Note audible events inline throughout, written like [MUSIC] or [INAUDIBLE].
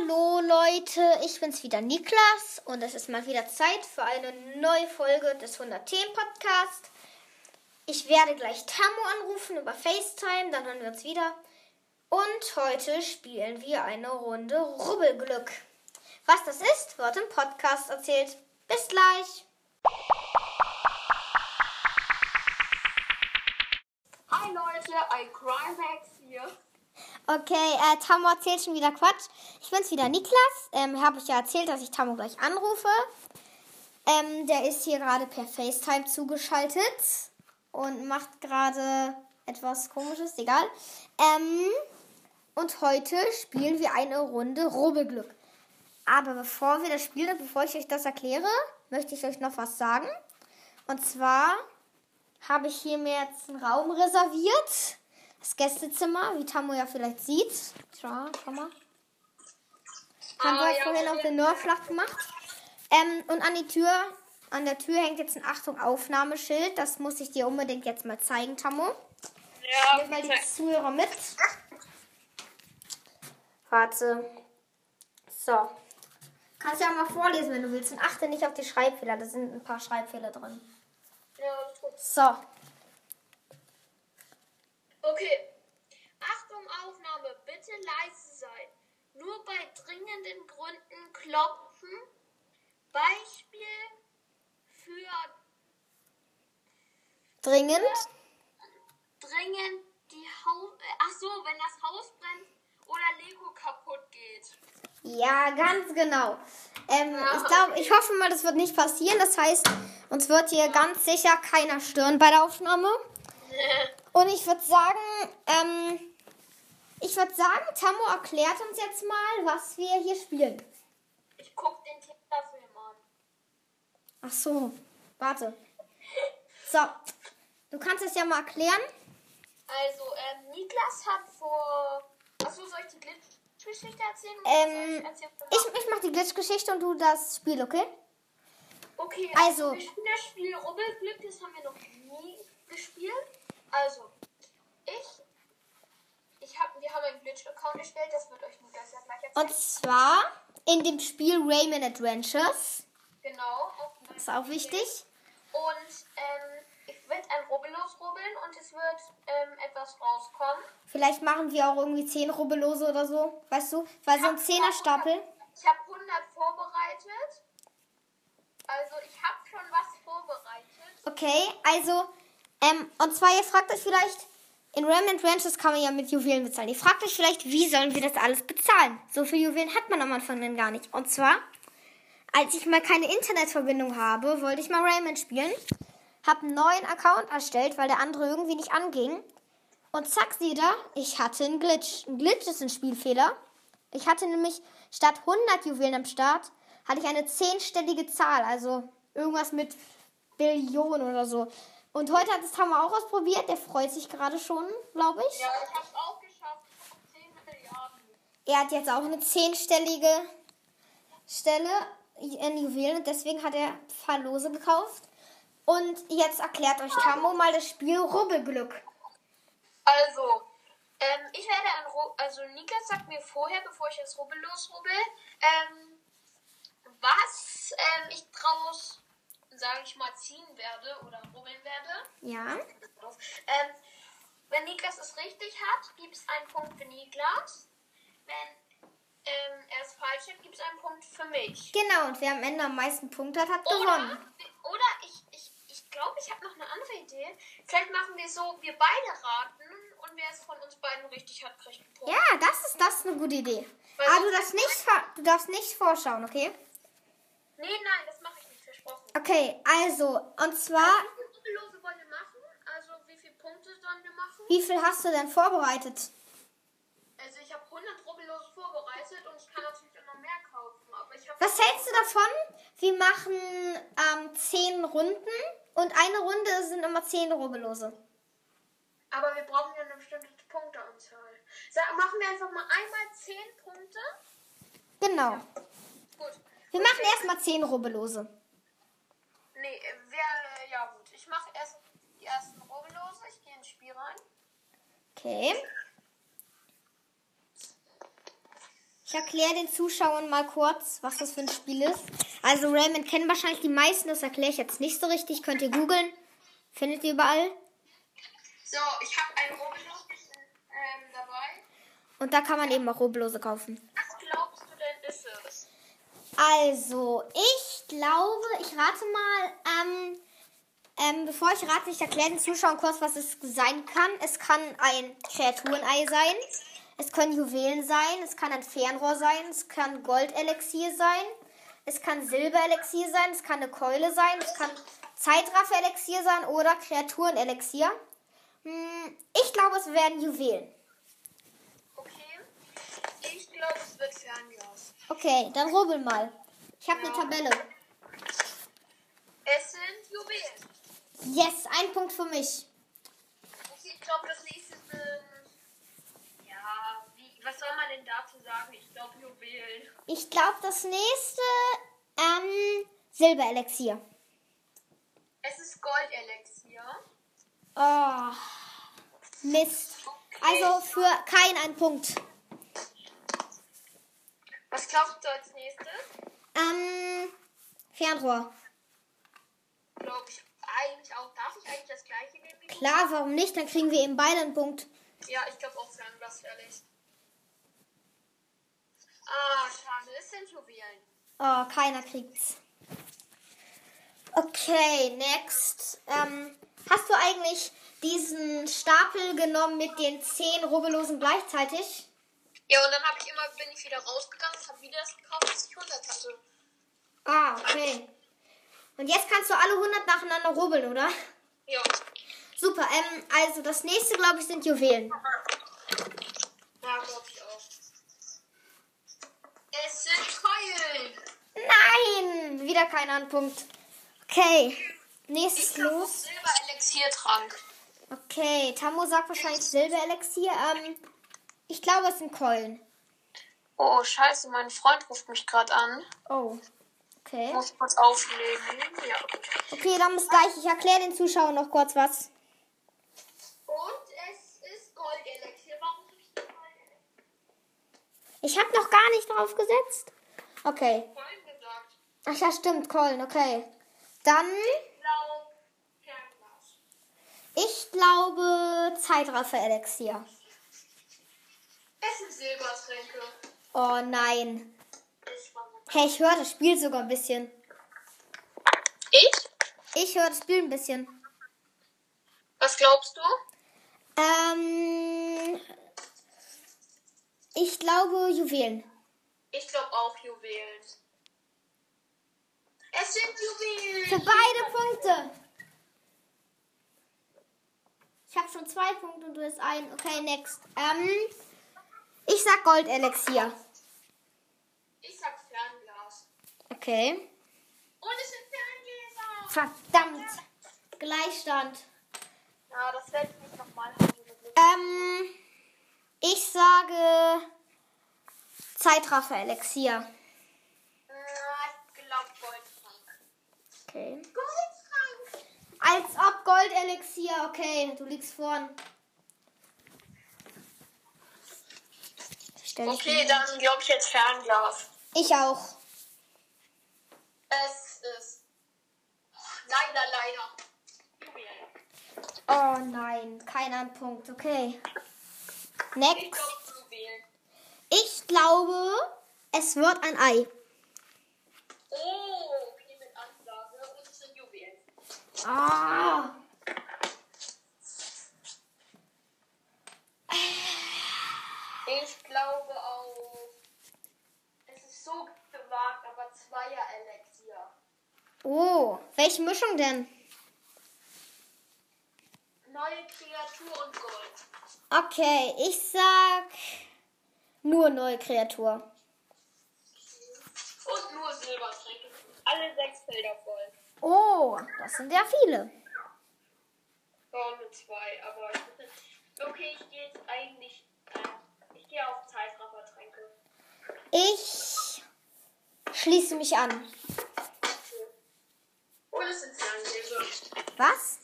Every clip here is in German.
Hallo Leute, ich bin's wieder Niklas und es ist mal wieder Zeit für eine neue Folge des 100 Themen Podcast. Ich werde gleich Tammo anrufen über FaceTime, dann hören wir uns wieder. Und heute spielen wir eine Runde Rubbelglück. Was das ist, wird im Podcast erzählt. Bis gleich. Hi Leute, iCrimex hier. Okay, äh, Tammo erzählt schon wieder Quatsch. Ich bin's wieder Niklas. Ähm, habe ich ja erzählt, dass ich Tammo gleich anrufe. Ähm, der ist hier gerade per FaceTime zugeschaltet und macht gerade etwas komisches, egal. Ähm, und heute spielen wir eine Runde Rubbelglück. Aber bevor wir das spielen, bevor ich euch das erkläre, möchte ich euch noch was sagen. Und zwar habe ich hier mir jetzt einen Raum reserviert. Das Gästezimmer, wie Tamu ja vielleicht sieht. Schau, schau mal. Haben Ah, wir ja, vorhin auf den Nordflach gemacht. Ähm, und an die Tür, an der Tür hängt jetzt ein Achtung Aufnahmeschild. Das muss ich dir unbedingt jetzt mal zeigen, Tamu. Ja, Nimm mal die Zuhörer mit. Warte. So. Kannst ja auch mal vorlesen, wenn du willst. Und achte nicht auf die Schreibfehler. Da sind ein paar Schreibfehler drin. ja, gut. So. Okay. Achtung, Aufnahme. Bitte leise sein. Nur bei dringenden Gründen klopfen. Beispiel für Dringend. dringend die Haus. Ach so, wenn das Haus brennt oder Lego kaputt geht. Ja, ganz genau. Ähm, ich glaube, ich hoffe mal, das wird nicht passieren. Das heißt, uns wird hier ganz sicher keiner stören bei der Aufnahme. [LAUGHS] Und ich würde sagen, ähm, ich würde sagen, Tammo erklärt uns jetzt mal, was wir hier spielen. Ich guck den Kinderfilm an. Ach so, warte. So, du kannst es ja mal erklären. Also, ähm, Niklas hat vor. Achso, soll ich die Glitch-Geschichte erzählen? Ähm, ich erzählen? Ich, ich mache die Glitch-Geschichte und du das Spiel, okay? Okay, Also- also wir spielen das Spiel Rubbelglück, das haben wir noch nie gespielt. Also, ich, ich hab, wir haben einen Glitch-Account erstellt, das wird euch Niklas ja gleich erzählen. Und zwar in dem Spiel Rayman Adventures. genau. Auf Ist auch wichtig. Und ähm, ich werde ein Rubbel losrubbeln und es wird ähm, etwas rauskommen. Vielleicht machen wir auch irgendwie 10 Rubbellose oder so, weißt du? Weil so ein Zehnerstapel. Ich habe 100 vorbereitet. Also, ich habe schon was vorbereitet. Okay, also, ähm, und zwar, ihr fragt euch vielleicht, in Rayman Adventures kann man ja mit Juwelen bezahlen. Ihr fragt euch vielleicht, wie sollen wir das alles bezahlen? So viele Juwelen hat man am Anfang dann gar nicht. Und zwar, als ich mal keine Internetverbindung habe, wollte ich mal Rayman spielen. Hab einen neuen Account erstellt, weil der andere irgendwie nicht anging. Und zack, seht ihr, ich hatte einen Glitch. Ein Glitch ist ein Spielfehler. Ich hatte nämlich statt 100 Juwelen am Start, hatte ich eine zehnstellige Zahl. Also irgendwas mit Billionen oder so. Und heute hat es Tammo auch ausprobiert. Der freut sich gerade schon, glaube ich. Ja, ich habe es auch geschafft. Ich habe 10 Milliarden. Er hat jetzt auch eine zehnstellige Stelle in Juwelen. und Deswegen hat er ein paar Lose gekauft. Und jetzt erklärt euch Tammo mal das Spiel Rubbelglück. Also, ähm, ich werde ein Ru also Niklas sagt mir vorher, bevor ich das Rubbel losrubbel, ähm, was ähm, ich draus, sage ich mal, ziehen werde oder rubbeln werde. Ja. Ähm, wenn Niklas es richtig hat, gibt es einen Punkt für Niklas. Wenn ähm, er es falsch hat, gibt es einen Punkt für mich. Genau, und wer am Ende am meisten Punkte hat, hat Oder, gewonnen. oder ich, ich, ich glaube, ich habe noch eine andere Idee. Vielleicht machen wir so, wir beide raten und wer es von uns beiden richtig hat, kriegt einen Punkt. Ja, das ist, das ist eine gute Idee. Weil Aber sonst- du darfst nicht, du darfst nicht vorschauen, okay? Nee, nein, das mache ich nicht, versprochen. Okay, also, und zwar, Wie viele Rubbellose wollen wir machen? Also, wie viele Punkte sollen wir machen? wie viel hast du denn vorbereitet? Also, ich habe 100 Rubbellose vorbereitet und ich kann natürlich auch noch mehr kaufen. Aber ich. Was hältst du davon? Wir machen ähm, 10 Runden und eine Runde sind immer 10 Rubbellose. Aber wir brauchen ja eine bestimmte Punkteanzahl. Sag, machen wir einfach mal einmal 10 Punkte. Genau. Gut. Wir machen erstmal 10 Rubbellose. Nee, äh, wer. Ja, gut. Ich mache erst die ersten Rubbellose. Ich gehe ins Spiel rein. Okay. Ich erkläre den Zuschauern mal kurz, was das für ein Spiel ist. Also Rayman kennen wahrscheinlich die meisten, das erkläre ich jetzt nicht so richtig. Könnt ihr googeln. Findet ihr überall. So, ich habe ein Roblox ähm, dabei. Und da kann man eben auch Roblose kaufen. Was glaubst du denn ist es? Also, ich glaube, ich rate mal, ähm, ähm, bevor ich rate, ich erkläre den Zuschauern kurz, was es sein kann. Es kann ein Kreaturenei sein. Es können Juwelen sein. Es kann ein Fernrohr sein. Es kann Goldelixier sein. Es kann Silberelixier sein. Es kann eine Keule sein. Es kann Zeitraffer-Elixier sein oder Kreaturenelixier. Hm, ich glaube, es werden Juwelen. Okay. Ich glaube, es wird Fernglas. Okay, dann rubbel mal. Ich habe eine. Tabelle. Es sind Juwelen. Yes, ein Punkt für mich. Okay, ich glaube, das nächste sind. Ja, wie, was soll man denn dazu sagen? Ich glaube, Juwelen. Ich glaube, das nächste, ähm, Silberelixier. Es ist Goldelixier. Oh, Mist. Also für keinen ein Punkt. Was glaubst du als nächstes? Ähm, Fernrohr. Glaube ich eigentlich auch. Darf ich eigentlich das gleiche nehmen? Klar, warum nicht? Dann kriegen wir eben beide einen Punkt. Ja, ich glaube auch Fernglas, ehrlich. Ah, schade. Es sind Juwelen. Oh, keiner kriegt's. Okay, next. Ähm, hast du eigentlich diesen Stapel genommen mit den zehn Rubbellosen gleichzeitig? Ja, und dann habe ich immer, bin ich wieder rausgegangen und habe wieder das gekauft, was ich 100 hatte. Ah, okay. Und jetzt kannst du alle 100 nacheinander rubbeln, oder? Ja. Super, ähm, also das nächste, glaube ich, sind Juwelen. Ja, glaube ich auch. Es sind Keulen. Nein! Wieder kein Anpunkt. Okay, nächstes Ich los. Silber-Elixiertrank. Okay, Tammo sagt wahrscheinlich Silberelixier. Ähm, ich glaube, es sind Keulen. Oh, scheiße, mein Freund ruft mich gerade an. Oh, okay. Muss kurz auflegen. Ja. Okay, dann bis gleich. Ich erkläre den Zuschauern noch kurz was. Und es ist Goldelixier. Warum habe ich Goldelixier Ich habe noch gar nicht drauf gesetzt. Okay. Ach ja, stimmt, Keulen, okay. Dann, ich glaube, Zeitraffer-Elixier. Es sind Silbertränke. Oh nein. Hey, ich höre das Spiel sogar ein bisschen. Ich? Ich höre das Spiel ein bisschen. Was glaubst du? Ähm, ich glaube Juwelen. Ich glaube auch Juwelen. Es sind Juwelen. Für beide Punkte. Ich habe schon zwei Punkte und du hast einen. Okay, next. Ähm, ich sag Goldelixier. Ich sag Fernglas. Okay. Und es sind Ferngläser. Verdammt. Gleichstand. Ja, das werde ich nicht nochmal haben. Ähm, ich sage Zeitraffer-Elixier. Ich glaube Goldtrank. Okay. Goldtrank. Als ob Goldelixier. Okay, du liegst vorn. Stell dich Okay, dann glaube ich jetzt Fernglas. Ich auch. Es ist leider, leider. Oh nein, keiner ein Punkt. Okay. Ich Next. glaube Juwelen. Ich glaube, es wird ein Ei. Oh, okay, mit Ansage. Und es sind Juwelen. Ah. Ich glaube auch. Es ist so gewagt, aber Zweier-Elixier. Oh, welche Mischung denn? Neue Kreatur und Gold. Okay, ich sag nur neue Kreatur. Und nur Silbertränke. Alle sechs Felder voll. Oh, das sind ja viele. Ja, nur zwei, aber Okay, ich gehe jetzt eigentlich. Äh, gehe auf Zeitraffertränke. Ich schließe mich an. Und es sind Ferngläser. Was?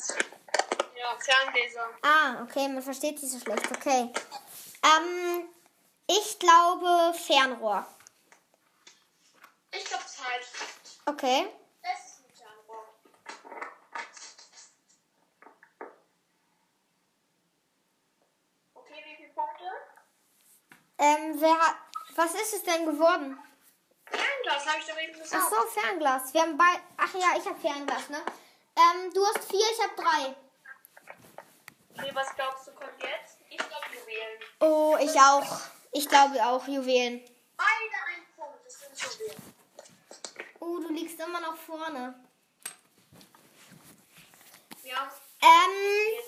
Ja, Ferngläser. Ah, okay, man versteht sie so schlecht. Okay. Ähm, Ich glaube Fernrohr. Ich glaube Zeit. Okay. Es ist ein Fernrohr. Okay, wie viele Punkte? Ähm, wer hat. Was ist es denn geworden? Fernglas, habe ich doch eben Ach gesagt. so, Fernglas. Wir haben bei. Ach ja, ich habe Fernglas, ne? Ähm, du hast vier, ich habe drei. Okay, was glaubst du kommt jetzt? Ich glaube Juwelen. Oh, ich auch. Ich glaube auch Juwelen. Beide ein Punkt, das sind Juwelen. Oh, du liegst immer noch vorne. Ja. Ähm,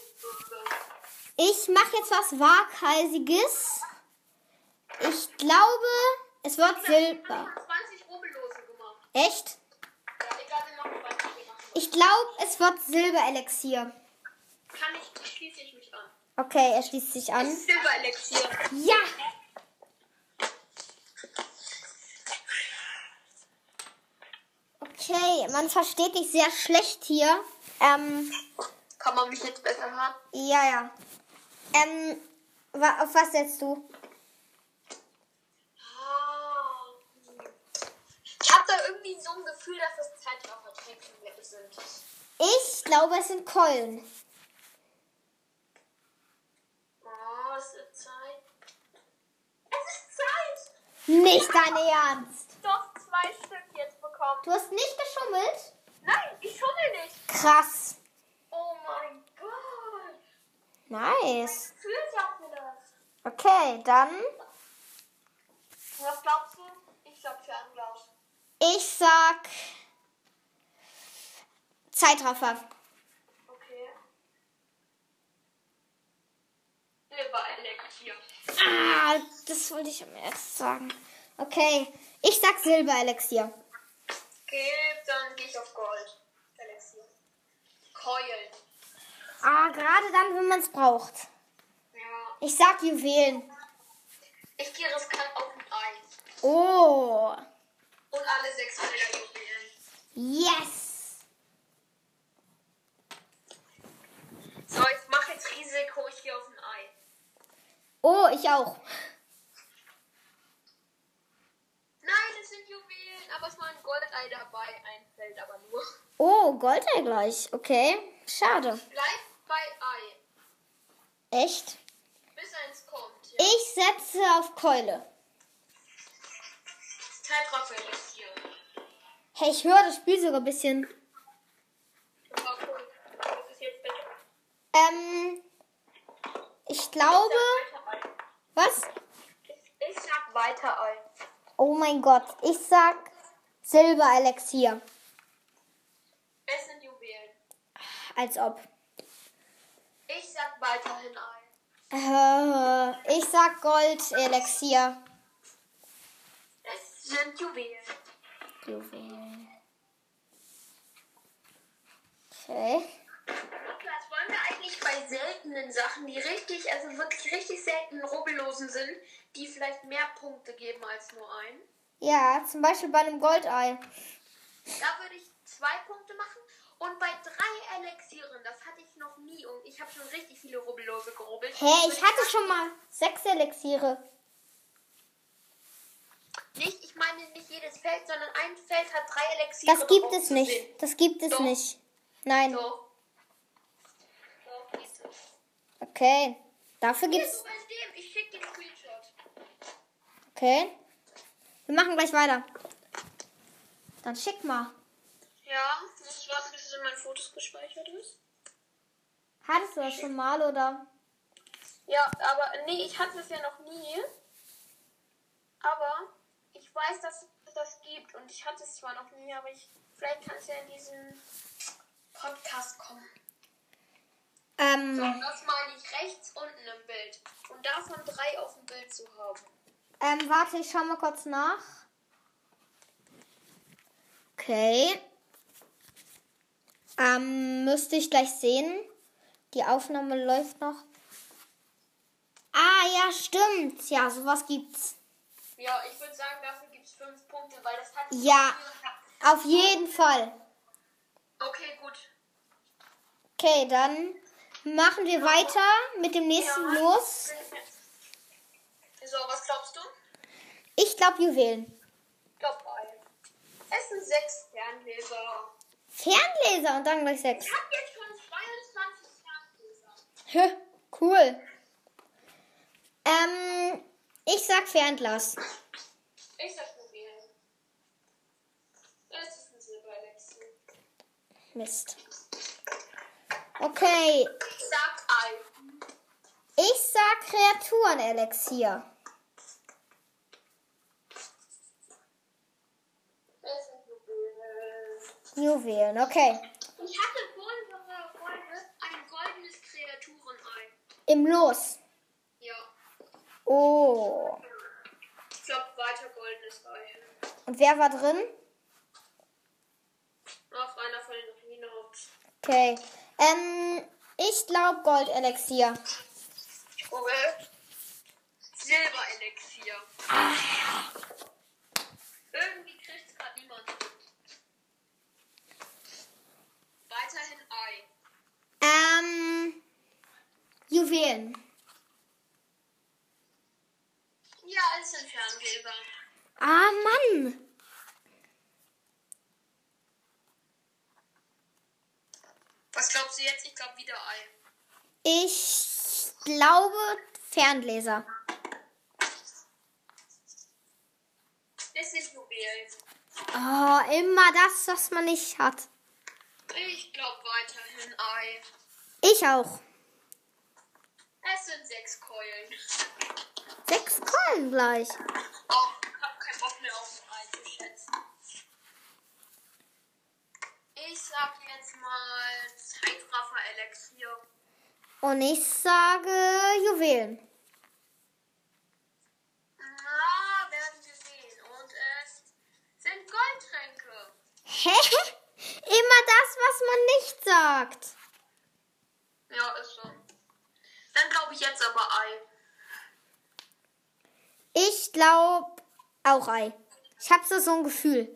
ich mache jetzt was Waghalsiges. Ich glaube, es wird Ich Silber. 20 Rubbellose gemacht. Echt? Ja, egal, wir machen 20 gemacht. Ich glaube, es wird Silberelixier. Kann ich, schließe ich mich an. Okay, er schließt sich an. Silberelixier. Ja! Okay, man versteht dich sehr schlecht hier. Ähm, Kann man mich jetzt besser hören? ja, ja. Ähm, auf was setzt du? Ah. Ich habe da irgendwie so ein Gefühl, dass das Zeitraffer-Tricks sind. Ich glaube, es sind Keulen. Oh, es ist Zeit. Es ist Zeit! Nicht dein Ernst. Doch zwei Stück jetzt bekommen. Du hast nicht geschummelt? Nein, ich schummel nicht. Krass. Oh mein Gott. Nice. Gefühl sagt mir das. Okay, dann Was glaubst du? Ich glaub Fernglas. ich sag Zeitraffer. Okay. Silberelixier. Ah, das wollte ich am ersten sagen. Okay, ich sag Silberelixier. Okay, dann gehe ich auf Gold. Elixier. Keulen. Ah, gerade dann, wenn man es braucht. Ja. Ich sag Juwelen. Ich gehe riskant auf ein Eis. Oh, Und alle sechs Felder Juwelen. yes. So, ich mache jetzt Risiko, ich gehe auf ein Ei. Ich auch. Nein, es sind Juwelen, aber es ist mal ein Goldei dabei. Ein Feld aber nur. Oh, Goldei gleich. Okay, schade. Bleib bei Ei, Echt? bis eins kommt. Ja. Ich setze auf Keule. Zeitraffer Elixier. Hey, ich höre das Spiel sogar ein bisschen. Ist. Ähm, ich glaube. Was? Ich, ich sag weiter Ei. Oh mein Gott, ich sag Silberelixier. Es sind Juwelen. Als ob. Ich sag weiterhin Ei. Äh, ich sag Goldelixier. Es sind Juwelen. Juwel. Okay. Wir eigentlich bei seltenen Sachen, die richtig, also wirklich richtig seltenen Rubbellosen sind, die vielleicht mehr Punkte geben als nur ein? Ja, zum Beispiel bei einem Goldei. Da würde ich zwei Punkte machen. Und bei drei Elixieren, das hatte ich noch nie. Und ich habe schon richtig viele Rubbellose gerubbelt. Hä, ich hatte schon mal sechs Elixiere. Nicht, ich meine nicht jedes Feld, sondern ein Feld hat drei Elixiere. Das gibt es nicht. sehen. Das gibt es Doch. nicht. Nein. Doch. Okay. Dafür gibt's. Ich schicke den Screenshot. Okay. Wir machen gleich weiter. Dann schick mal. Ja, muss warten, bis es in meinen Fotos gespeichert ist. Hattest du das schon mal oder? Ja, aber nee, ich hatte es ja noch nie. Aber ich weiß, dass es das gibt und ich hatte es zwar noch nie, aber ich vielleicht kann es ja in diesen Podcast kommen. So, Ähm, das meine ich rechts unten im Bild. Und davon drei auf dem Bild zu haben. ähm, warte, ich schau mal kurz nach. Okay. Ähm, müsste ich gleich sehen. Die Aufnahme läuft noch. Ah, ja, stimmt. Ja, sowas gibt's. Ja, ich würde sagen, dafür gibt es fünf Punkte, weil das hat. Ja, auf jeden Fall. Okay, gut. Okay, dann machen wir weiter mit dem nächsten los. Wir So, was glaubst du? Ich glaube Juwelen. Ich glaube Ei. Es sind sechs Fernleser. Fernleser und dann gleich sechs. Ich habe jetzt schon 22 Fernleser. Hä, cool. Ähm, ich sag Fernglas. Ich sag Juwelen. Es ist ein Silberelixier. Mist. Okay, Ich sag Ei. ich sag Kreaturenelixier. Es sind Juwelen. Juwelen, okay. Ich hatte Folge ein goldenes Kreaturenei. Im Los. Ja. Oh. Ich glaube, weiter goldenes Ei. Und wer war drin? Auf einer von den Rhinos. Okay. Ähm, ich glaube Goldelixier. Okay. Silberelixier. Irgendwie kriegt es gerade niemand. Weiterhin Ei. Ähm, Juwelen. Ja, alles sind Ferngeber. Ah, Mann. Was glaubst du jetzt? Ich glaube wieder Ei. Ich glaube Fernleser. Es sind Juwelen. Oh, immer das, was man nicht hat. Ich glaube weiterhin Ei. Ich auch. Es sind sechs Keulen. Sechs Keulen gleich. Oh, ich hab keinen Bock mehr auf ein Ei zu schätzen. Ich sag jetzt mal Zeitraffer-Elixier. Und ich sage Juwelen. Na, werden wir sehen. Und es sind Goldtränke. Hä? [LAUGHS] Immer das, was man nicht sagt. Ja, ist so. Dann glaube ich jetzt aber Ei. Ich glaube auch Ei. Ich habe so so ein Gefühl.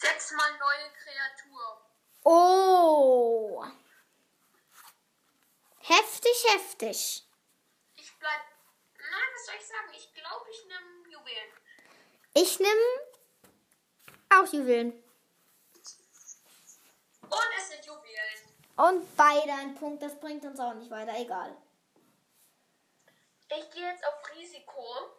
Sechsmal neue Kreatur. Oh. Heftig, heftig. Ich bleib. Nein, was soll ich sagen? Ich glaube, ich nehme Juwelen. Ich nehme auch Juwelen. Und es sind Juwelen. Und beide ein Punkt, das bringt uns auch nicht weiter, egal. Ich gehe jetzt auf Risiko.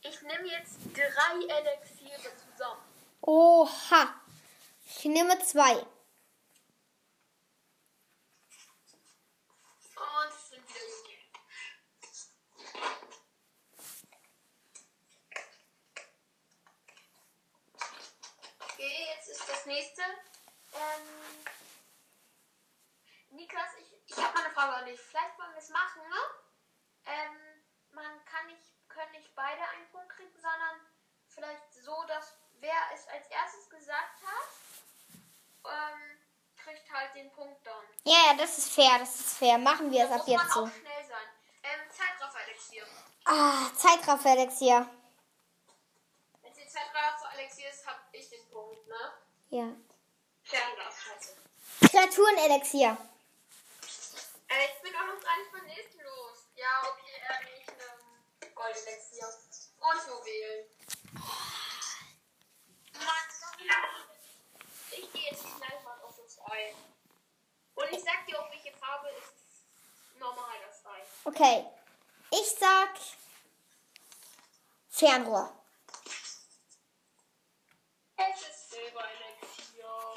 Ich nehme jetzt drei Elixiere zusammen. Oha. Ich nehme zwei. Und sind wieder. Okay, jetzt ist das nächste. Ähm, Niklas, ich, habe eine Frage an dich. Vielleicht wollen wir es machen, ne? Ähm, man kann nicht beide einen Punkt kriegen, sondern vielleicht so, dass wer es als erstes gesagt hat, ähm, kriegt halt den Punkt dann. Ja, ja, das ist fair, das ist fair. Machen wir es Da ab muss man jetzt so. auch schnell sein. Ähm, Zeitraffer-Elixier. Ah, Zeitraffer-Elixier. Wenn sie Zeitraffer-Elixier ist, hab ich den Punkt, ne? Ja. Fernglas, scheiße. Kreaturen-Elixier. Äh, ich bin auch noch gar nicht beim nächsten los. Ja, okay, äh, ich ähm, Gold-Elixier. Und. Mann, ich gehe jetzt mal auf das Ei. Und ich sag dir auch, welche Farbe ist normal das Ei. Okay. Ich sag Fernrohr. Es ist Silber-Elixier.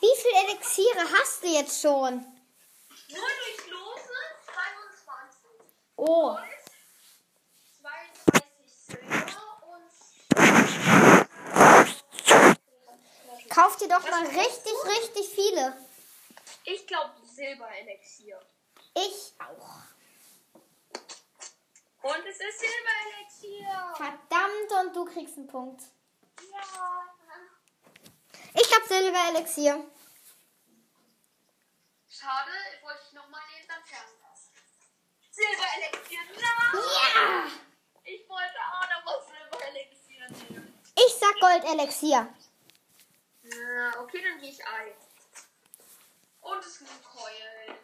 Wie viele Elixiere hast du jetzt schon? Nur durch Lose 22. Oh. Gold, 32 Silber und Kauf dir doch mal richtig, richtig viele. ich glaube Silberelixier. Ich auch. Und es ist Silberelixier. Verdammt, und du kriegst einen Punkt. Ja. Ich hab Silber-Elixier. Schade, wollte ich nochmal nehmen, dann Fernglas. Silberelixier, nein! Ja! Ich wollte auch nochmal Silberelixier nehmen. Ich sag Gold-Elixier. Ja, okay, dann gehe ich Ei. Und es sind Keulen.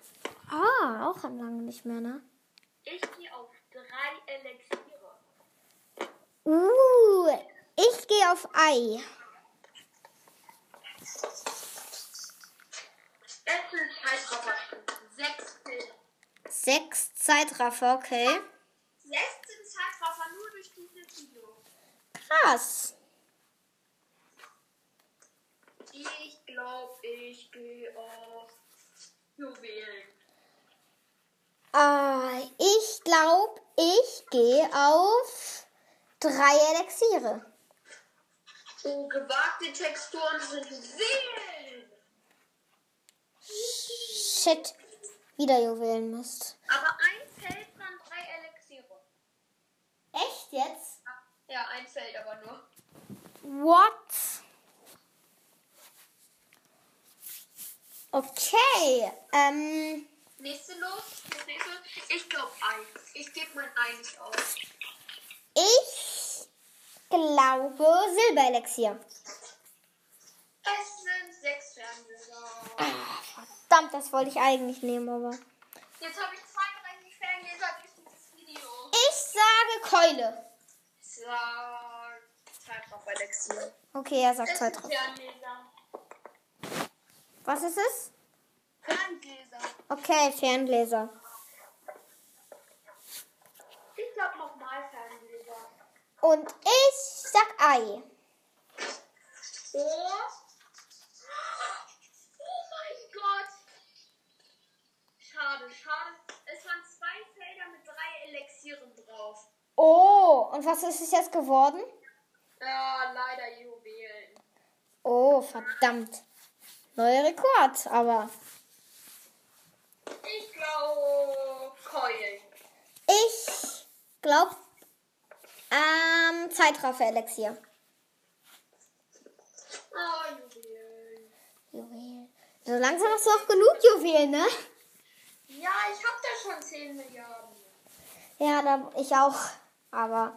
Ah, auch lange nicht mehr, ne? Ich gehe auf drei Elixiere. Uh, ich gehe auf Ei. Es sind Zeitrafferstunden. Sechs Filme. Sechs Zeitraffer, okay. 16 Zeitraffer nur durch dieses Video. Krass. Ich glaube, ich gehe auf Juwelen. Ah, ich glaube, ich gehe auf drei Elixiere. Oh, gewagte Texturen sind Juwelen. Shit. Wieder Juwelenmist. Aber ein Feld waren drei Elixiere. Echt jetzt? Ja, ein Feld aber nur. What? Okay. Ähm, Nächste los. Nächste. Ich glaube ein. Ich gebe mein Ei nicht auf. ich glaube Silberelixier. Es sind sechs Fernseher. Verdammt, das wollte ich eigentlich nehmen, aber. Jetzt habe ich 32 Fernleser durch dieses Video. Ich sage Keule. Sag Zeitraffer Elixier. Okay, er sagt. Fernleser. Was ist es? Ferngläser. Okay, Ferngläser. Ich glaube nochmal Ferngläser. Und ich sag Ei. Oh. Oh mein Gott. Schade, schade. Es waren zwei Felder mit drei Elixieren drauf. Oh, und was ist es jetzt geworden? Ja, leider Juwelen. Oh, verdammt. Neuer Rekord, aber Ich glaube Keulen. ich glaube ähm, Zeitraffer-Elixier. Oh, Juwelen. Juwelen. So langsam hast du auch genug Juwelen, ne? Ja, ich habe da schon 10 Milliarden. Ja, da, ich auch. Aber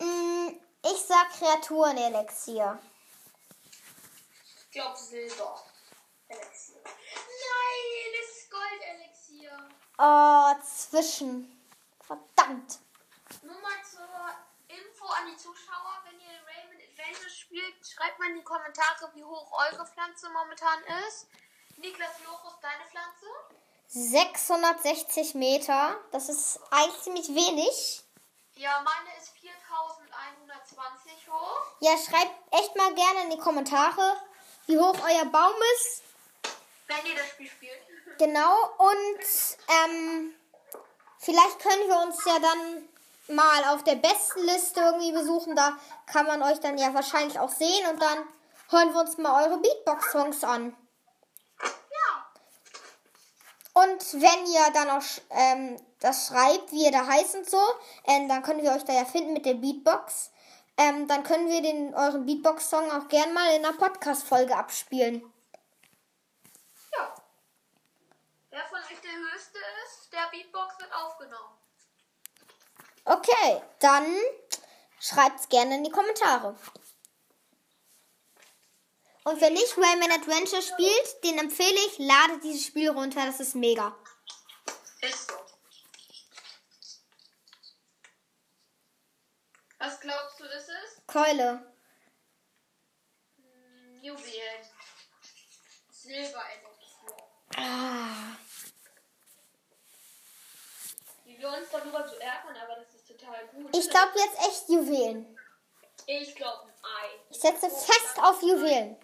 mm, ich sag Kreaturen-Elixier. Ich glaube Silber. Elixier. Nein, das ist Gold-Elixier. Oh, zwischen. Verdammt. Nur mal zur Info an die Zuschauer, wenn ihr Raymond Adventures spielt, schreibt mal in die Kommentare, wie hoch eure Pflanze momentan ist. Niklas Lochus, deine Pflanze? 660 Meter. Das ist eigentlich ziemlich wenig. Ja, meine ist 4120 hoch. Ja, schreibt echt mal gerne in die Kommentare, wie hoch euer Baum ist. Wenn ihr das Spiel spielt. Genau. Und ähm, vielleicht können wir uns ja dann mal auf der besten Liste irgendwie besuchen. Da kann man euch dann ja wahrscheinlich auch sehen. Und dann hören wir uns mal eure Beatbox-Songs an. Ja. Und wenn ihr dann auch ähm, das schreibt, wie ihr da heißt und so, ähm, dann können wir euch da ja finden mit der Beatbox. Ähm, dann können wir den euren Beatbox-Song auch gern mal in einer Podcast-Folge abspielen. Ja. Wer von euch der höchste ist, der Beatbox wird aufgenommen. Okay, dann schreibt's gerne in die Kommentare. Und wer nicht Rayman Adventure spielt, den empfehle ich, lade dieses Spiel runter, das ist mega. Ist so. Was glaubst du, ist es? Keule. Hm, Juwelen. Silberelixier. Ah. Wie wir uns darüber so ärgern, aber das ist total gut. Ich glaube jetzt echt Juwelen. Ich glaube ein Ei. Ich setze fest auf Juwelen.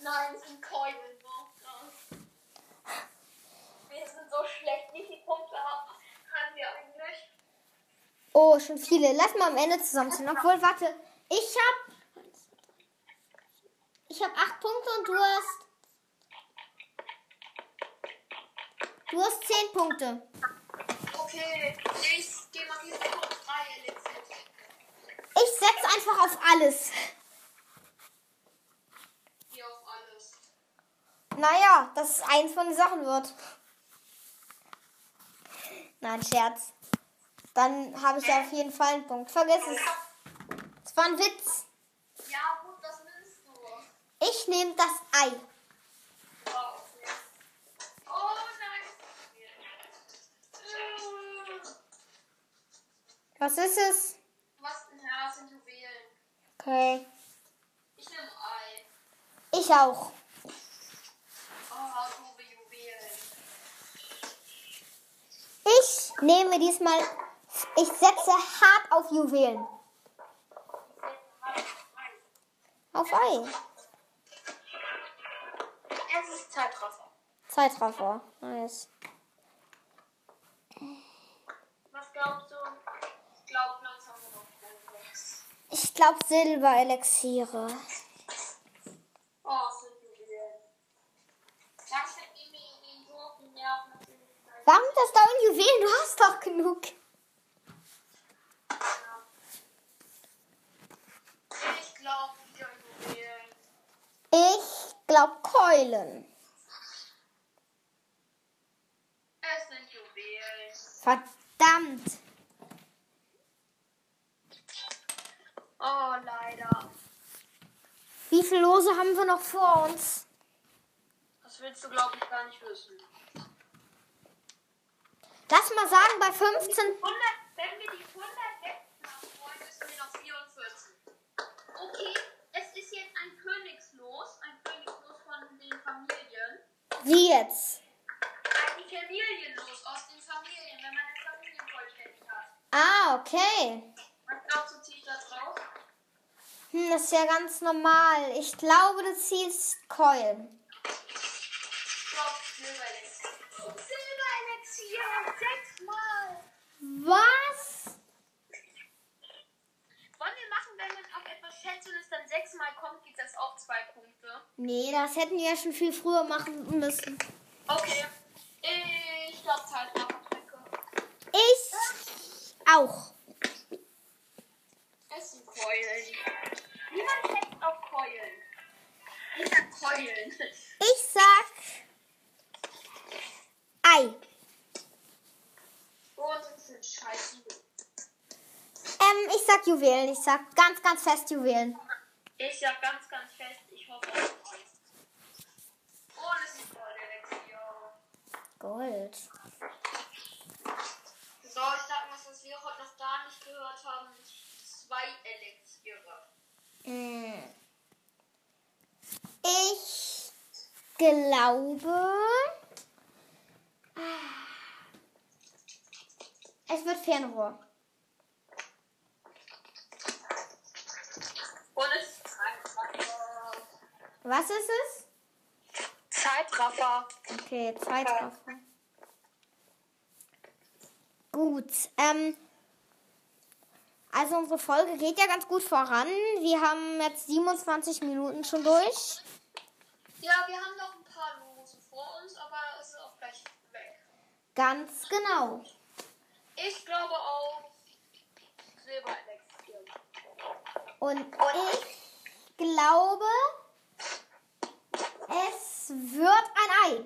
Nein, es sind Keulen. Oh, Wir sind so schlecht. Wie viele Punkte haben? Oh, schon viele. Lass mal am Ende zusammenziehen. Obwohl, warte. Ich hab. Ich hab acht Punkte und du hast. Du hast zehn Punkte. Okay, ich gehe mal wieder auf drei. Ich setze einfach auf alles. Hier auf alles. Naja, dass es eins von den Sachen wird. Nein, Scherz. Dann habe ich ja auf jeden Fall einen Punkt. Vergiss es. Es war ein Witz. Ja, gut, das nimmst du. Ich nehme das Ei. Oh, okay. Oh nein. Was ist es? Was? Es sind Juwelen. Okay. Ich nehme Ei. Ich auch. Oh, Juwelen. Ich nehme diesmal. Ich setze hart auf Juwelen. Auf Ei. Es ist Zeitraffer. Zeitraffer. Nice. Was glaubst du? Ich glaube langsam noch Gold. Ich glaube Silberelixiere. Oh, natürlich. Warum das dauernd Juwelen? Du hast doch genug. Ich glaube wieder Juwelen. Ich glaube Keulen. Es sind Juwelen. Verdammt. Oh, leider. Wie viele Lose haben wir noch vor uns? Das willst du, glaube ich, gar nicht wissen. Lass mal sagen, bei 15. 100, wenn wir die 100 wegmachen wollen, müssen wir noch 44. Okay, es ist jetzt ein Königslos, ein Königslos von den Familien. Wie jetzt? Ein Familienlos aus den Familien, wenn man eine Familie vollständig hat. Ah, okay. Was glaubst du, ziehe ich da drauf? Hm, das ist ja ganz normal. Ich glaube, du ziehst Keulen. Ich glaube, Silberelixier. Silberelixier, sechsmal. Was? Wollen wir machen, wenn schätzt und es dann sechsmal kommt, gibt es auch zwei Punkte. Nee, das hätten wir ja schon viel früher machen müssen. Okay. Ich glaube, Zeitrafferstrecke. Ich auch. Es sind Keulen. Niemand schätzt auf Keulen. Ich sag Keulen. Ich sag Ei. Und es sind Scheiße. Ähm, ich sag Juwelen. Ich sag ganz, ganz fest Juwelen. Ich sag ganz, ganz fest, ich hoffe. Und es ist Goldelixier. Gold. So, ich sag mal, was wir heute noch gar nicht gehört haben. Zwei Elixiere. Hm. Ich glaube. Es wird Fernrohr. Was ist es? Zeitraffer. Okay, Zeitraffer. Gut. Ähm, also unsere Folge geht ja ganz gut voran. Wir haben jetzt 27 Minuten schon durch. Ja, wir haben noch ein paar Lose vor uns, aber es ist auch gleich weg. Ganz genau. Ich glaube auch Silberelixier. Und ich glaube, es wird ein Ei.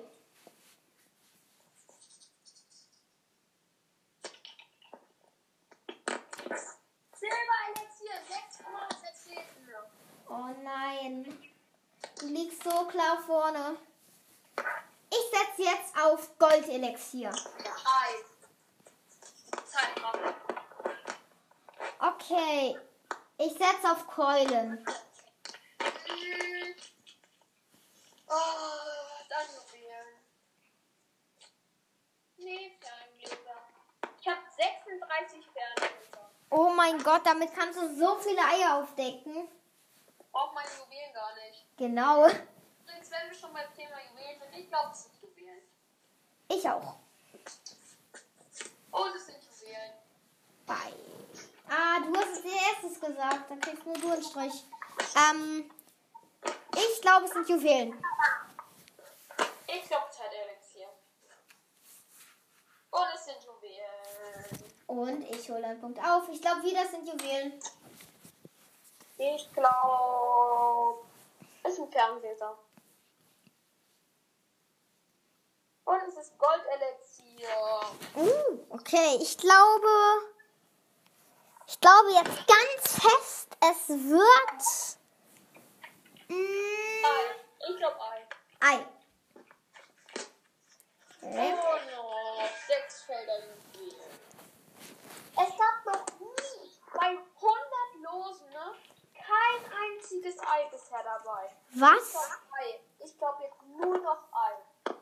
Silberelixier, 6,6 Leben. Oh nein. Du liegst so klar vorne. Ich setze jetzt auf Goldelixier. Okay. Ich setze auf Keulen. Mm. Oh, dann Juwelen. Nee, Ferngläser. Ich habe 36 Ferngläser. Oh mein Gott, damit kannst du so viele Eier aufdecken. Braucht meine Juwelen gar nicht. Genau. Übrigens, wenn wir schon beim Thema Juwelen sind, ich glaube, es sind Juwelen. Ich auch. Oh, das sind Juwelen. Bei. Ah, du hast es erstes gesagt. Dann kriegst nur du einen Strich. Ähm, ich glaube, es sind Juwelen. Ich glaube, Zeitelixier. Und es sind Juwelen. Und ich hole einen Punkt auf. Ich glaube, wieder sind Juwelen. Ich glaube, es sind Ferngläser. Und es ist Goldelixier. Uh, okay. Ich glaube. Ich glaube jetzt ganz fest, es wird. Mm, Ei. Ich glaube Ei. Ei. Okay. Oh no, sechs Felder Juwelen. Es gab noch nie bei 100 Losen, ne? Kein einziges Ei bisher dabei. Was? Ei. Ich glaube jetzt nur noch Ei.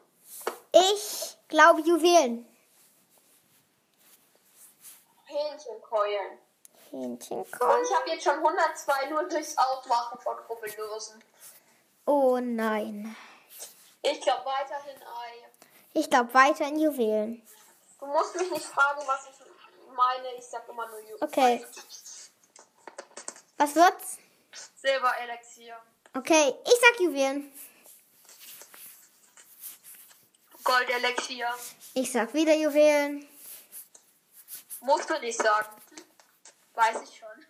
Ich glaube Juwelen. Hähnchenkeulen. Und Hähnchenkeulen. ich habe jetzt schon 102 nur durchs Aufmachen von Rubbellosen. Oh nein. Ich glaube weiterhin Ei. Ich glaube weiter in Juwelen. Du musst mich nicht fragen, was ich meine. Ich sag immer nur Ju Okay. Was wird's? Silberelixier. Okay, ich sag Juwelen. Goldelixier. Ich sag wieder Juwelen. Musst du nicht sagen. Weiß ich schon.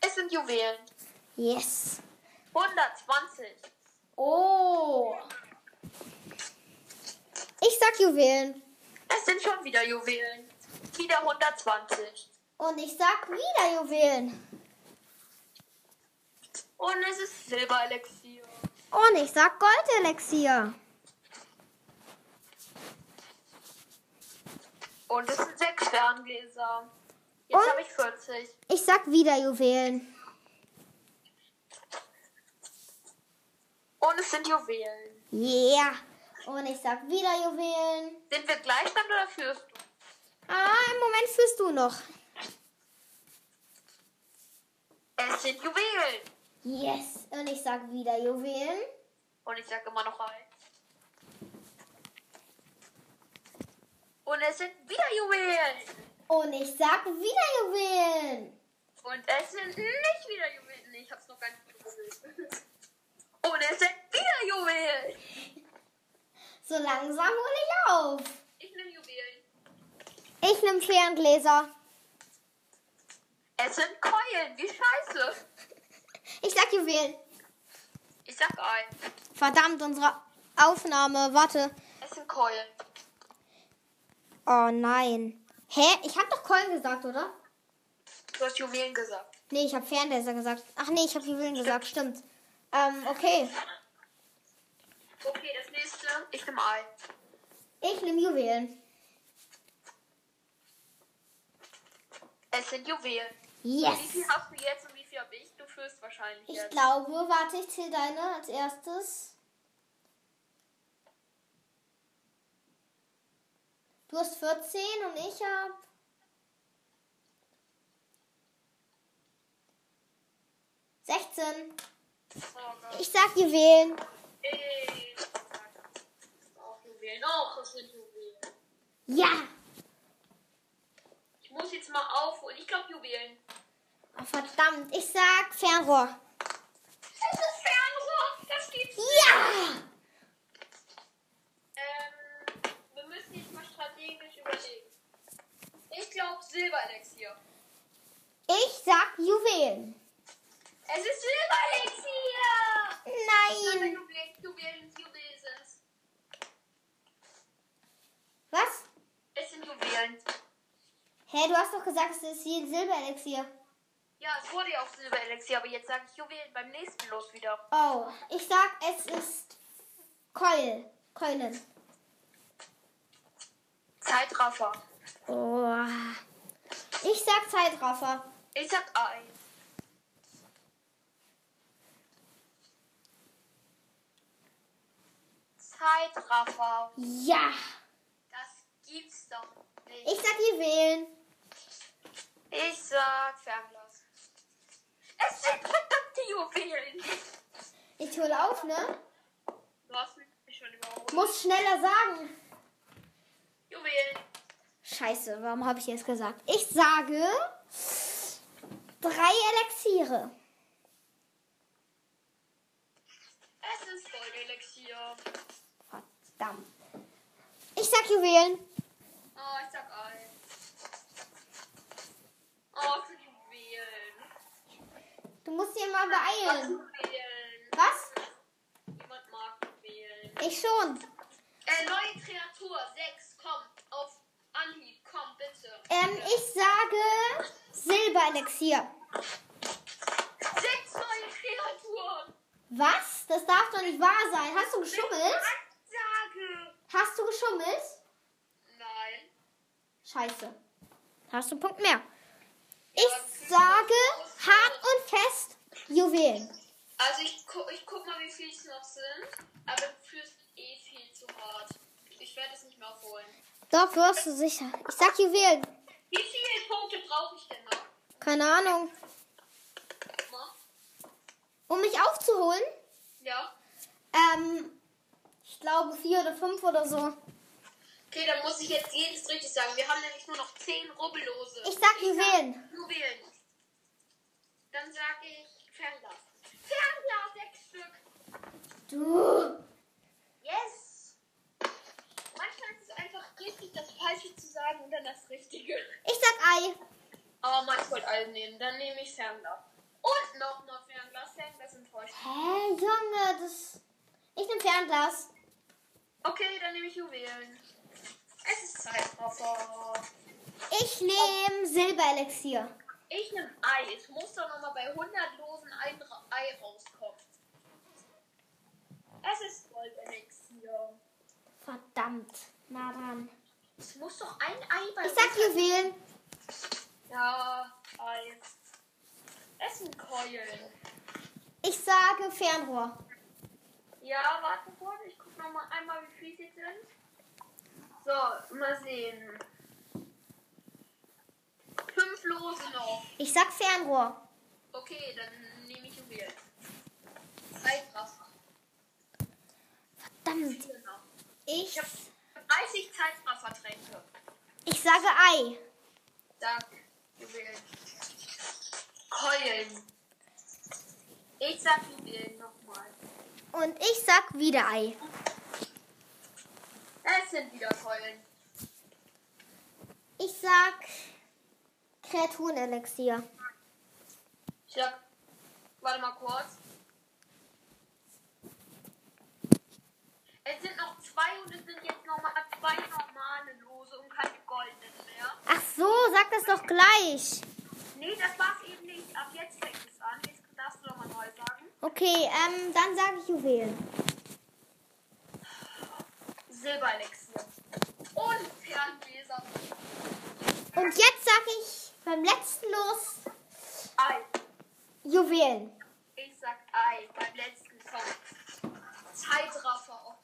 Es sind Juwelen. Yes. 120. Oh. Ich sag Juwelen. Es sind schon wieder Juwelen. Wieder 120. Und ich sag wieder Juwelen. Und es ist Silberelixier. Und ich sag Goldelixier. Und es sind sechs Ferngläser. Jetzt habe ich 40. Ich sag wieder Juwelen. Und es sind Juwelen. Yeah. Und ich sag wieder Juwelen. Sind wir Gleichstand oder führst du? Ah, im Moment führst du noch. Es sind Juwelen. Yes. Und ich sag wieder Juwelen. Und ich sage immer noch ein. Und es sind wieder Juwelen. Und ich sag wieder Juwelen. Und es sind nicht wieder Juwelen. Ich hab's noch gar nicht gegoogelt. Und es sind wieder Juwelen. So langsam hole ich auf. Ich nehme Juwelen. Ich nehm Ferngläser. Es sind Keulen. Wie scheiße. Ich sag Juwelen. Ich sag ein. Verdammt, unsere Aufnahme. Warte. Es sind Keulen. Oh nein. Hä? Ich hab doch Keulen gesagt, oder? Du hast Juwelen gesagt. Nee, ich hab Ferngläser gesagt. Ach nee, ich hab Juwelen gesagt. Stimmt. Ähm, okay. Okay, das nächste. Ich nehme ein. Ich nehm Juwelen. Es sind Juwelen. Yes. Wie viel hast du jetzt und wie viel habe ich? Du führst wahrscheinlich Ich jetzt. glaube, warte, ich zähle deine als erstes. Du hast 14 und ich hab. Sechzehn. Oh. Ich sag Juwelen. Ey. Auch Juwelen. Auch, es sind Juwelen. Ja. Ich muss jetzt mal aufholen. Ich glaube Juwelen. Oh, verdammt. Ich sag Fernrohr. Es ist Fernrohr. Das gibt's. Ja. Ähm, wir müssen jetzt mal strategisch überlegen. Ich glaube Silberelixier. Ich sag Juwelen. Es ist Silberelixier. Nein. Juwelen, Juwelen, Juwelen sind's. Was? Es sind Juwelen. Hä, du hast doch gesagt, es ist hier ein Silberelixier. Ja, es wurde ja auch Silberelixier, aber jetzt sage ich Juwelen beim nächsten Los wieder. Oh, ich sag, es ist Keul. Keulen. Zeitraffer. Oh. Ich sag Zeitraffer. Ich sag ein. Zeitraffer. Ja. Das gibt's doch nicht. Ich sag Juwelen. Ich sag Fernglas. Es sind verdammte Juwelen. Ich hole auf, ne? Du hast mich schon überholt. Muss schneller sagen. Juwelen. Scheiße, warum habe ich jetzt gesagt? Ich sage drei Elixiere. Es ist Goldelixier. Verdammt. Ich sag Juwelen. Oh, ich sag ein. Oh, sind Juwelen. Du musst dir mal beeilen. Was? Niemand mag Juwelen. Ich schon. Äh, neue Kreatur, 6, komm, auf Anhieb, komm, bitte. Ähm, ich sage Silberelixier. Sechs neue Kreaturen! Was? Das darf doch nicht wahr sein. Hast du geschummelt? Sage! Hast du geschummelt? Nein. Scheiße. Hast du einen Punkt mehr. Ich sage hart und fest Juwelen. Also ich, gu ich guck mal, wie viel es noch sind. Aber du führst eh viel zu hart. Ich werde es nicht mehr aufholen. Doch, wirst du sicher. Ich sag Juwelen. Wie viele Punkte brauche ich denn noch? Keine Ahnung. Um mich aufzuholen? Ja. Ähm, ich glaube vier oder fünf oder so. Okay, dann muss ich jetzt jedes richtig sagen. Wir haben nämlich nur noch 10 Rubbellose. Ich sag Juwelen. Juwelen. Dann sage ich Fernglas. Fernglas, sechs Stück. Du. Yes. Manchmal ist es einfach richtig, das Falsche zu sagen und dann das Richtige. Ich sag Ei. Aber man wollte alle nehmen. Dann nehme ich Fernglas. Und noch mal Fernglas. Fernglas enttäuscht. Hä, Junge, das. Ich nehm Fernglas. Okay, dann nehme ich Juwelen. Es ist Zeitraffer. Ich nehm Silberelixier. Ich nehme Ei. Es muss doch nochmal bei 100 Losen ein Ei rauskommen. Es ist Goldelixier. Verdammt. Na dann. Es muss doch ein Ei bei Ich sag Juwelen. Ja, Ei. Es sind Keulen. Ich sage Fernrohr. Ja, warte kurz. Ich guck noch mal einmal, wie viel sie sind. So, mal sehen. Fünf Lose noch. Ich sag Fernrohr. Okay, dann nehme ich Juwelen. Zeitraffer. Verdammt. Vier noch. Ich, Ich habe 30 Zeitraffertränke. ich sage Ei. Sag Juwelen. Keulen. Ich sag Juwelen nochmal. Und ich sag wieder Ei. Es sind wieder Keulen. Ich sag Kreaturenelixier. Ich sag, warte mal kurz. Es sind noch zwei und es sind jetzt nochmal zwei normale Lose und keine goldenen mehr. Ach so, sag das doch gleich. Nee, das war's eben nicht. Ab jetzt fängt es an. Jetzt darfst du nochmal neu sagen. Okay, ähm, dann sage ich Juwelen. Silberelixier. Und Ferngläser. Und jetzt sag ich beim letzten Los Ei. Juwelen. Ich sag Ei beim letzten Song. Zeitraffer.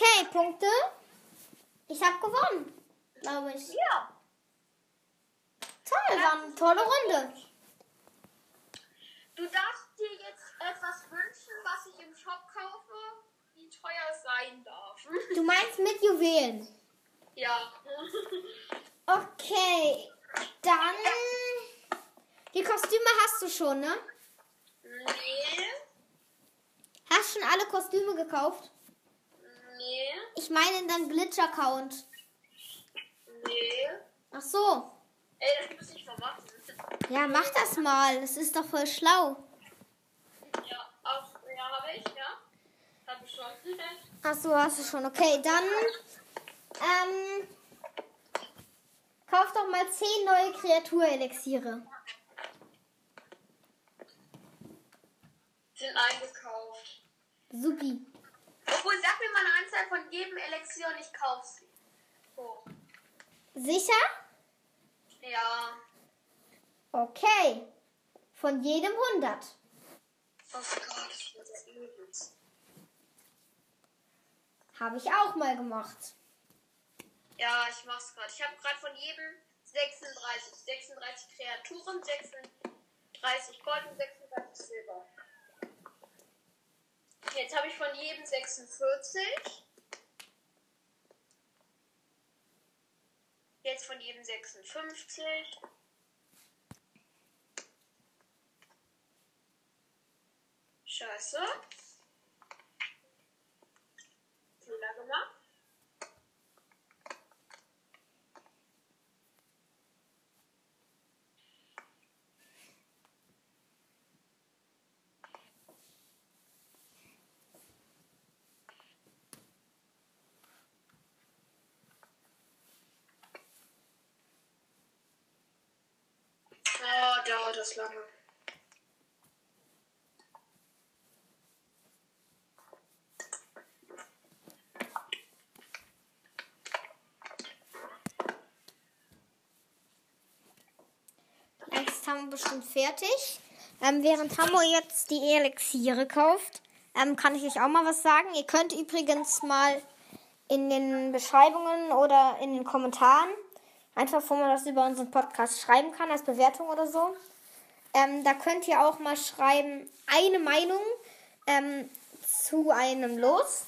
Okay, Punkte. Ich habe gewonnen, glaube ich. Ja. Toll, war eine tolle Runde. Du darfst dir jetzt etwas wünschen, was ich im Shop kaufe, wie teuer es sein darf. [LAUGHS] Du meinst mit Juwelen. ja. Okay, dann. [LAUGHS] Die Kostüme hast du schon, ne? nee. Hast schon alle Kostüme gekauft? Nee. Ich meine in deinem Glitch-Account. Nee. Ach so. Ey, das muss ich mal machen. Ja, mach das mal. Das ist doch voll schlau. Ja, auch, ja, habe ich, ja. Habe ich schon. Ach so, hast du schon. Okay, dann. Ähm. Kauf doch mal 10 neue Kreaturelixiere. Sind eingekauft. Supi. Obwohl, sag mir mal eine Anzahl von jedem Elixier und ich kauf sie. Hoch. Sicher? Ja. Okay. Von jedem 100. Oh Gott, das ja übelst. Habe ich auch mal gemacht. Ja, ich mach's gerade. Ich habe gerade von jedem 36. 36 Kreaturen, 36 Gold und 36 Silber. Jetzt habe ich von jedem 46. Jetzt von jedem 56. Scheiße. Fehler gemacht. Oh, dauert das lange. Tammo bestimmt fertig. Ähm, während Tammo jetzt die Elixiere kauft, ähm, kann ich euch auch mal was sagen. Ihr könnt übrigens mal in den Beschreibungen oder in den Kommentaren, einfach wo man das über unseren Podcast schreiben kann, als Bewertung oder so. Ähm, da könnt ihr auch mal schreiben, eine Meinung ähm, zu einem Los.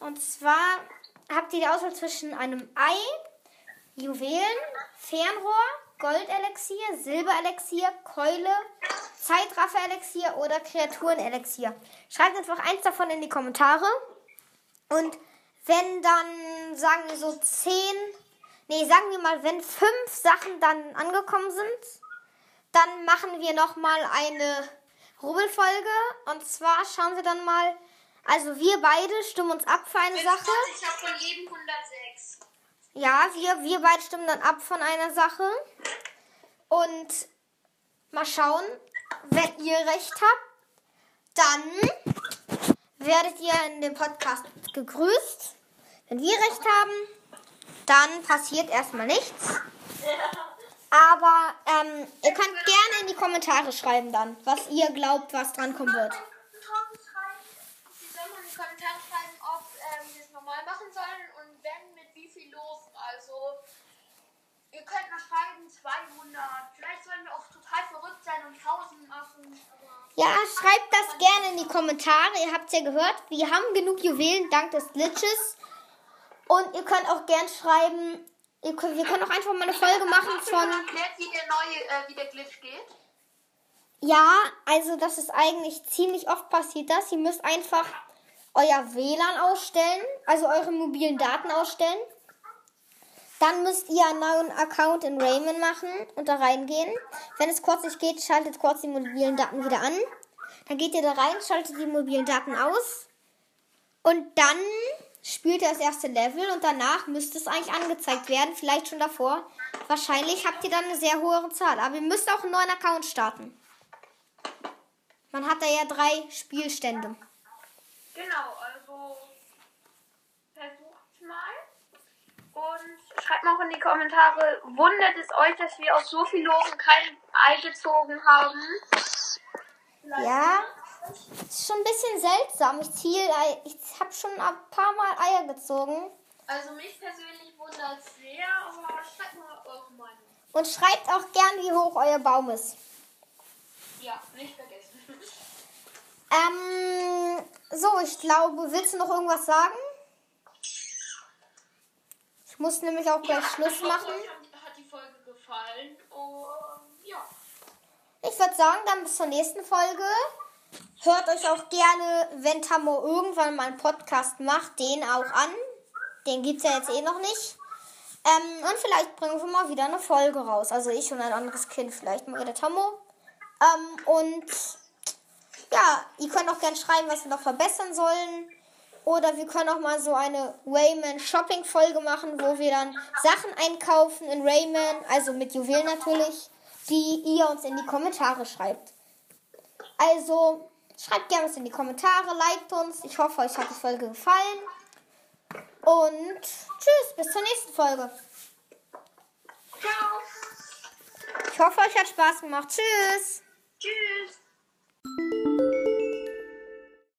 Und zwar habt ihr die Auswahl zwischen einem Ei, Juwelen, Fernrohr, Goldelixier, Silberelixier, Keule, Zeitraffer-Elixier oder Kreaturen-Elixier. Schreibt einfach eins davon in die Kommentare. Und wenn dann, sagen wir so, zehn, nee, sagen wir mal, wenn fünf Sachen dann angekommen sind, dann machen wir nochmal eine Rubbelfolge. Und zwar schauen wir dann mal, also wir beide stimmen uns ab für eine Sache. Ich habe von jedem 106. Ja, wir, wir beide stimmen dann ab von einer Sache. Und mal schauen, wenn ihr recht habt, dann werdet ihr in dem Podcast gegrüßt. Wenn wir recht haben, dann passiert erstmal nichts. [LAUGHS] Aber ähm, ihr könnt gerne in die Kommentare schreiben dann, was ihr glaubt, was dran kommen wird. Sie sollen mal in die Kommentare schreiben, ob ähm, wir es normal machen sollen und wenn, mit wie viel los. Also, ihr könnt mal schreiben 200. Vielleicht sollen wir auch total verrückt sein und 1000 machen. Ja, schreibt das gerne in die Kommentare. Ihr habt ja gehört, wir haben genug Juwelen dank des Glitches. Und ihr könnt auch gern schreiben, wir können auch einfach mal eine Folge machen von... erklärt, wie der neue, äh, wie der Glitch geht? Ja, also das ist eigentlich ziemlich oft passiert das. Ihr müsst einfach euer WLAN ausstellen, also eure mobilen Daten ausstellen. Dann müsst ihr einen neuen Account in Rayman machen und da reingehen. Wenn es kurz nicht geht, schaltet kurz die mobilen Daten wieder an. Dann geht ihr da rein, schaltet die mobilen Daten aus. Und dann spielt ihr das erste Level und danach müsste es eigentlich angezeigt werden. Vielleicht schon davor. Wahrscheinlich habt ihr dann eine sehr hohe Zahl. Aber ihr müsst auch einen neuen Account starten. Man hat da ja drei Spielstände. Genau, also versucht's mal. Und schreibt mal auch in die Kommentare, wundert es euch, dass wir aus so vielen Logen kein Ei gezogen haben? Ja, ist schon ein bisschen seltsam. Ich ziehe, ich habe schon ein paar Mal Eier gezogen. Also mich persönlich wundert es sehr, aber schreibt mal eure Meinung. Und schreibt auch gern, wie hoch euer Baum ist. Ja, nicht vergessen. Ähm, so, ich glaube, willst du noch irgendwas sagen? Ich muss nämlich auch gleich Schluss ich hoffe, machen. Euch hat- hat die Folge gefallen. Und ja. Ich würde sagen, dann bis zur nächsten Folge. Hört euch auch gerne, wenn Tammo irgendwann mal einen Podcast macht, den auch an. Den gibt's ja jetzt eh noch nicht. Ähm, und vielleicht bringen wir mal wieder eine Folge raus. Also ich und ein anderes Kind, vielleicht mal wieder Tammo. Ähm, und ja, ihr könnt auch gerne schreiben, was wir noch verbessern sollen. Oder wir können auch mal so eine Rayman Shopping Folge machen, wo wir dann Sachen einkaufen in Rayman, also mit Juwelen natürlich, die ihr uns in die Kommentare schreibt. Also schreibt gerne was in die Kommentare, liked uns. Ich hoffe, euch hat die Folge gefallen. Und tschüss, bis zur nächsten Folge. Ciao. Ich hoffe, euch hat Spaß gemacht. Tschüss. Tschüss.